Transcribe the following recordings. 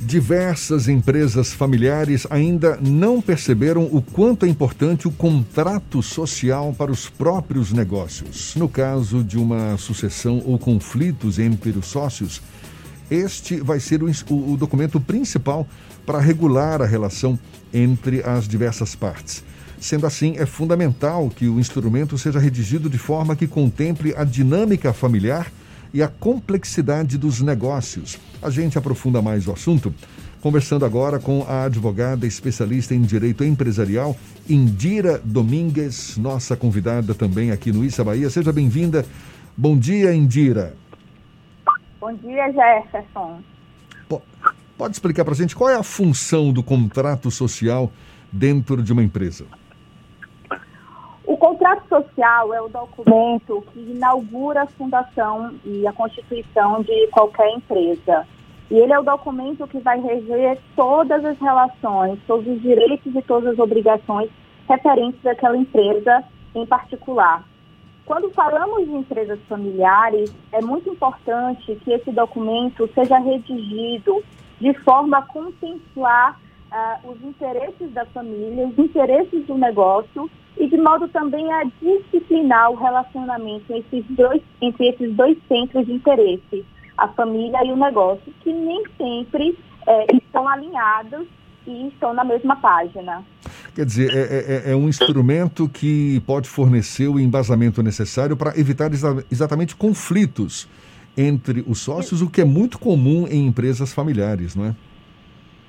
Diversas empresas familiares ainda não perceberam o quanto é importante o contrato social para os próprios negócios. No caso de uma sucessão ou conflitos entre os sócios, este vai ser o, o documento principal para regular a relação entre as diversas partes. Sendo assim, é fundamental que o instrumento seja redigido de forma que contemple a dinâmica familiar e a complexidade dos negócios. A gente aprofunda mais o assunto conversando agora com a advogada especialista em direito empresarial, Indira Domingues, nossa convidada também aqui no Issa Bahia. Seja bem-vinda. Bom dia, Indira. Bom dia, Jefferson. Pode explicar para a gente qual é a função do contrato social dentro de uma empresa? Contrato social é o documento que inaugura a fundação e a constituição de qualquer empresa. E ele é o documento que vai reger todas as relações, todos os direitos e todas as obrigações referentes àquela empresa em particular. Quando falamos de empresas familiares, é muito importante que esse documento seja redigido de forma a contemplar os interesses da família, os interesses do negócio e de modo também a disciplinar o relacionamento entre esses dois, entre esses dois centros de interesse, a família e o negócio, que nem sempre é, estão alinhados e estão na mesma página. Quer dizer, é, é, é um instrumento que pode fornecer o embasamento necessário para evitar exa exatamente conflitos entre os sócios, o que é muito comum em empresas familiares, não é?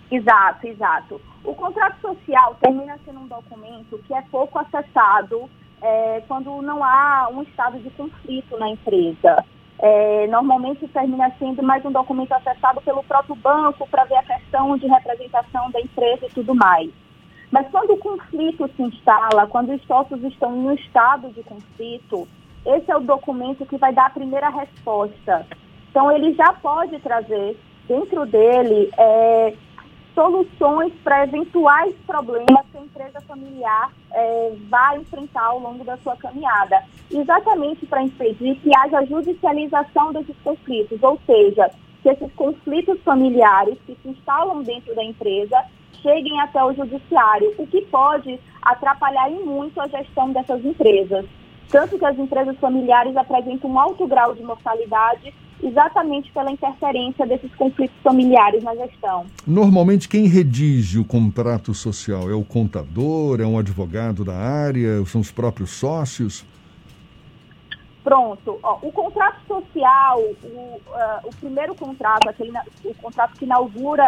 Exato, exato. O contrato social termina sendo um documento que é pouco acessado é, quando não há um estado de conflito na empresa. É, normalmente termina sendo mais um documento acessado pelo próprio banco para ver a questão de representação da empresa e tudo mais. Mas quando o conflito se instala, quando os sócios estão em um estado de conflito, esse é o documento que vai dar a primeira resposta. Então, ele já pode trazer dentro dele é, soluções para eventuais problemas que a empresa familiar é, vai enfrentar ao longo da sua caminhada. Exatamente para impedir que haja judicialização desses conflitos, ou seja, que esses conflitos familiares que se instalam dentro da empresa cheguem até o judiciário, o que pode atrapalhar em muito a gestão dessas empresas. Tanto que as empresas familiares apresentam um alto grau de mortalidade exatamente pela interferência desses conflitos familiares na gestão. Normalmente, quem redige o contrato social é o contador, é um advogado da área, são os próprios sócios? Pronto. Ó, o contrato social, o, uh, o primeiro contrato, aquele, o contrato que inaugura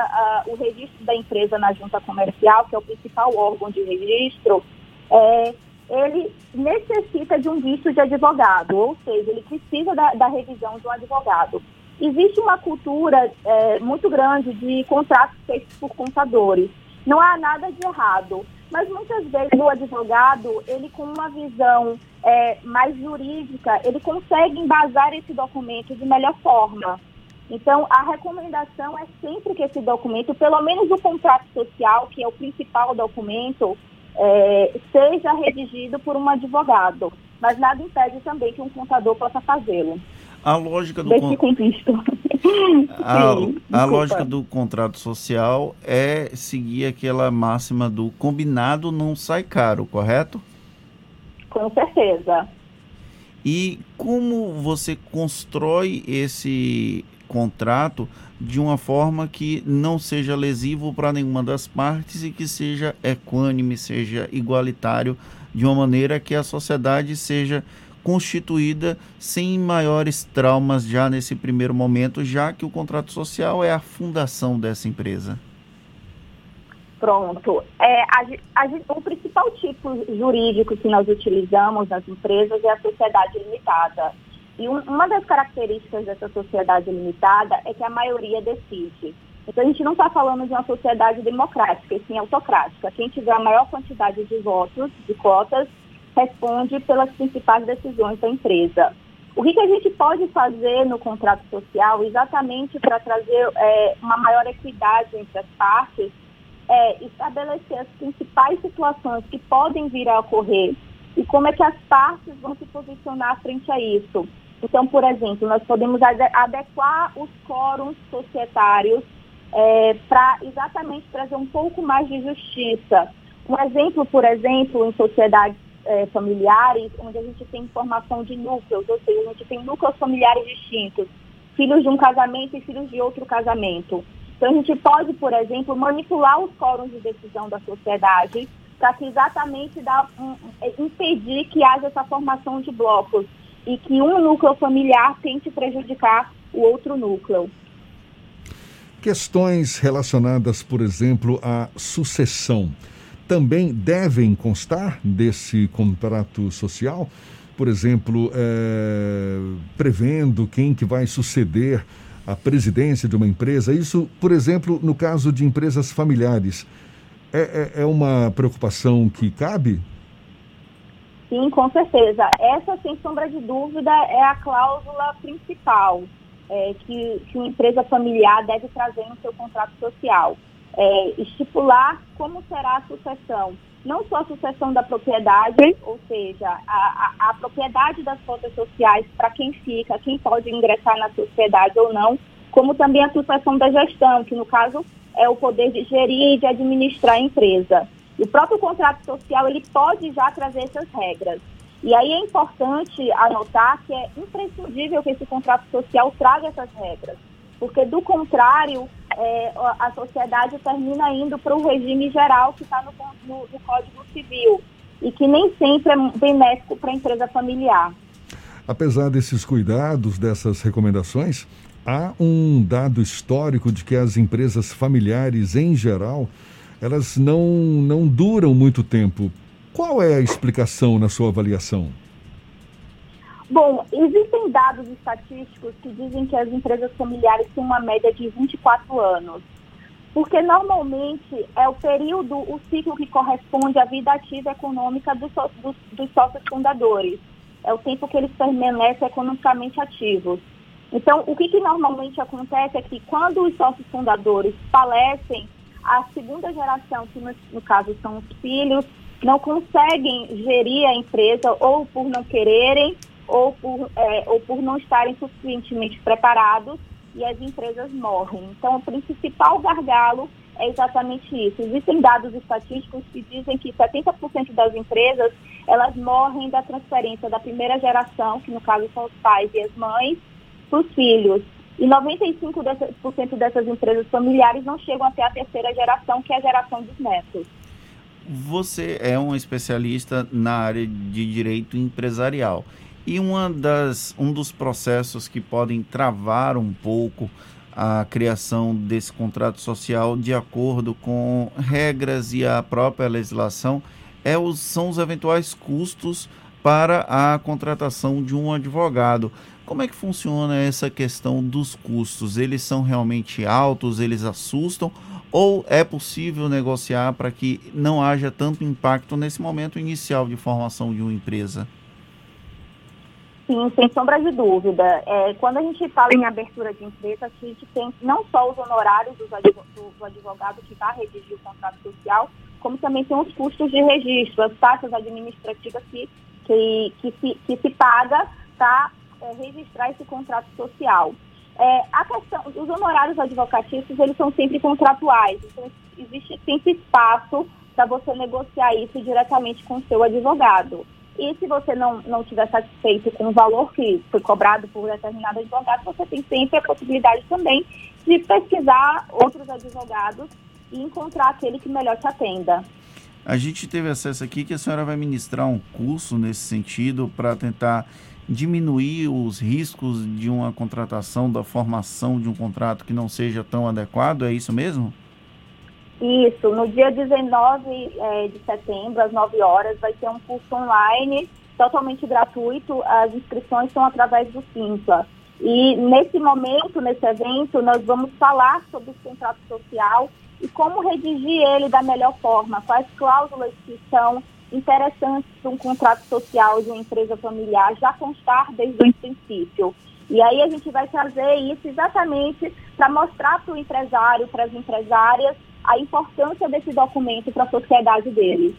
uh, o registro da empresa na junta comercial, que é o principal órgão de registro, é, ele necessita de um visto de advogado, ou seja, ele precisa da, da revisão de um advogado. Existe uma cultura é, muito grande de contratos feitos por contadores. Não há nada de errado, mas muitas vezes o advogado, ele com uma visão é, mais jurídica, ele consegue embasar esse documento de melhor forma. Então, a recomendação é sempre que esse documento, pelo menos o contrato social, que é o principal documento, é, seja redigido por um advogado, mas nada impede também que um contador possa fazê-lo. A lógica do con... a, Sim, a lógica do contrato social é seguir aquela máxima do combinado não sai caro, correto? Com certeza. E como você constrói esse contrato de uma forma que não seja lesivo para nenhuma das partes e que seja equânime, seja igualitário, de uma maneira que a sociedade seja constituída sem maiores traumas já nesse primeiro momento, já que o contrato social é a fundação dessa empresa. Pronto. É, a, a, o principal tipo jurídico que nós utilizamos nas empresas é a sociedade limitada. E um, uma das características dessa sociedade limitada é que a maioria decide. Então, a gente não está falando de uma sociedade democrática, e sim autocrática. Quem tiver a maior quantidade de votos, de cotas, responde pelas principais decisões da empresa. O que, que a gente pode fazer no contrato social, exatamente para trazer é, uma maior equidade entre as partes, é estabelecer as principais situações que podem vir a ocorrer e como é que as partes vão se posicionar frente a isso. Então, por exemplo, nós podemos adequar os quóruns societários é, para exatamente trazer um pouco mais de justiça. Um exemplo, por exemplo, em sociedades é, familiares, onde a gente tem formação de núcleos, ou seja, a gente tem núcleos familiares distintos, filhos de um casamento e filhos de outro casamento. Então, a gente pode, por exemplo, manipular os fóruns de decisão da sociedade para que exatamente dá, um, impedir que haja essa formação de blocos e que um núcleo familiar tente prejudicar o outro núcleo. Questões relacionadas, por exemplo, à sucessão também devem constar desse contrato social? Por exemplo, é, prevendo quem que vai suceder a presidência de uma empresa. Isso, por exemplo, no caso de empresas familiares, é, é, é uma preocupação que cabe? Sim, com certeza. Essa, sem sombra de dúvida, é a cláusula principal é, que, que uma empresa familiar deve trazer no seu contrato social. É, estipular como será a sucessão. Não só a sucessão da propriedade, ou seja, a, a, a propriedade das contas sociais para quem fica, quem pode ingressar na sociedade ou não, como também a sucessão da gestão, que no caso é o poder de gerir e de administrar a empresa. O próprio contrato social ele pode já trazer essas regras. E aí é importante anotar que é imprescindível que esse contrato social traga essas regras, porque do contrário, é, a sociedade termina indo para o regime geral que está no, no, no Código Civil e que nem sempre é benéfico para a empresa familiar. Apesar desses cuidados, dessas recomendações, há um dado histórico de que as empresas familiares, em geral, elas não, não duram muito tempo. Qual é a explicação na sua avaliação? Bom, existem dados estatísticos que dizem que as empresas familiares têm uma média de 24 anos. Porque normalmente é o período, o ciclo que corresponde à vida ativa econômica dos, dos, dos sócios fundadores. É o tempo que eles permanecem economicamente ativos. Então, o que, que normalmente acontece é que quando os sócios fundadores falecem, a segunda geração, que no, no caso são os filhos, não conseguem gerir a empresa ou por não quererem ou por, é, ou por não estarem suficientemente preparados e as empresas morrem. Então, o principal gargalo é exatamente isso. Existem dados estatísticos que dizem que 70% das empresas elas morrem da transferência da primeira geração, que no caso são os pais e as mães, para os filhos. E 95% dessas empresas familiares não chegam até a terceira geração, que é a geração dos netos. Você é um especialista na área de direito empresarial. E uma das, um dos processos que podem travar um pouco a criação desse contrato social de acordo com regras e a própria legislação é os, são os eventuais custos para a contratação de um advogado. Como é que funciona essa questão dos custos? Eles são realmente altos? Eles assustam? Ou é possível negociar para que não haja tanto impacto nesse momento inicial de formação de uma empresa? Sim, sem sombra de dúvida. É, quando a gente fala em abertura de empresa, a gente tem não só os honorários do, do advogado que vai redigir o contrato social, como também tem os custos de registro, as taxas administrativas que, que, que, se, que se paga para é, registrar esse contrato social. É, a questão, os honorários advocatícios, eles são sempre contratuais, então existe sempre espaço para você negociar isso diretamente com o seu advogado. E se você não, não estiver satisfeito com o valor que foi cobrado por determinado advogado, você tem sempre a possibilidade também de pesquisar outros advogados e encontrar aquele que melhor te atenda. A gente teve acesso aqui que a senhora vai ministrar um curso nesse sentido para tentar diminuir os riscos de uma contratação, da formação de um contrato que não seja tão adequado? É isso mesmo? Isso, no dia 19 é, de setembro, às 9 horas, vai ter um curso online totalmente gratuito. As inscrições são através do Simpla. E nesse momento, nesse evento, nós vamos falar sobre o contrato social e como redigir ele da melhor forma, quais cláusulas que são interessantes para um contrato social de uma empresa familiar já constar desde o princípio. E aí a gente vai trazer isso exatamente para mostrar para o empresário, para as empresárias, a importância desse documento para a sociedade deles.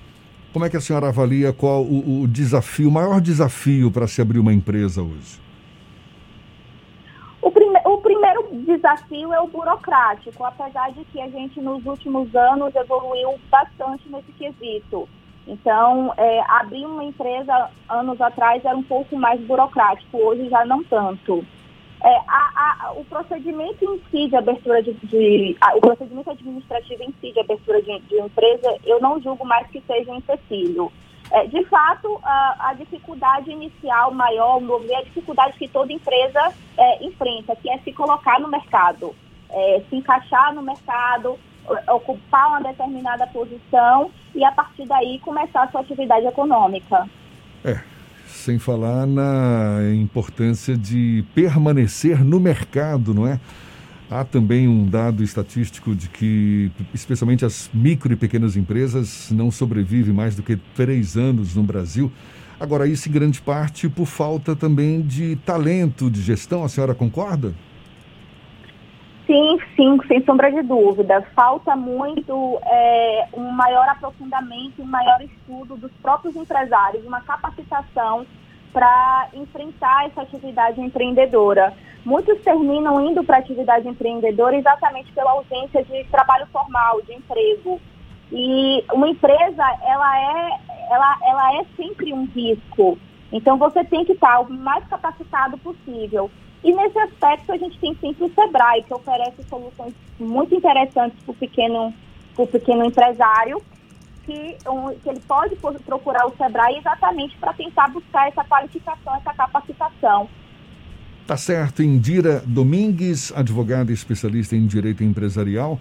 Como é que a senhora avalia qual o, o desafio, o maior desafio para se abrir uma empresa hoje? Primeiro desafio é o burocrático, apesar de que a gente nos últimos anos evoluiu bastante nesse quesito. Então, é, abrir uma empresa anos atrás era um pouco mais burocrático, hoje já não tanto. É, a, a, o procedimento em si de abertura de, de a, o procedimento administrativo em si de abertura de, de empresa, eu não julgo mais que seja um empecilho. É, de fato, a, a, dificuldade inicial maior, no é a dificuldade que toda empresa é, enfrenta, que é se colocar no mercado, é, se encaixar no mercado, ocupar uma determinada posição e, a partir daí, começar a sua atividade econômica. É, sem falar na importância de permanecer no mercado, não é? Há também um dado estatístico de que, especialmente as micro e pequenas empresas, não sobrevivem mais do que três anos no Brasil. Agora, isso em grande parte por falta também de talento de gestão. A senhora concorda? Sim, sim, sem sombra de dúvida. Falta muito é, um maior aprofundamento, um maior estudo dos próprios empresários, uma capacitação para enfrentar essa atividade empreendedora. Muitos terminam indo para a atividade empreendedora exatamente pela ausência de trabalho formal, de emprego. E uma empresa, ela é, ela, ela é sempre um risco. Então, você tem que estar o mais capacitado possível. E nesse aspecto, a gente tem sempre o SEBRAE, que oferece soluções muito interessantes para o pequeno, pequeno empresário, que, um, que ele pode procurar o SEBRAE exatamente para tentar buscar essa qualificação, essa capacitação. Tá certo. Indira Domingues, advogada especialista em direito empresarial,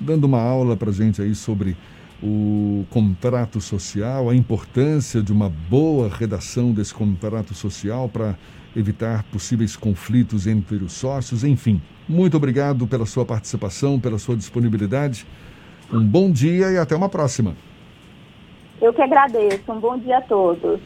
dando uma aula para gente aí sobre o contrato social, a importância de uma boa redação desse contrato social para evitar possíveis conflitos entre os sócios, enfim. Muito obrigado pela sua participação, pela sua disponibilidade. Um bom dia e até uma próxima. Eu que agradeço. Um bom dia a todos.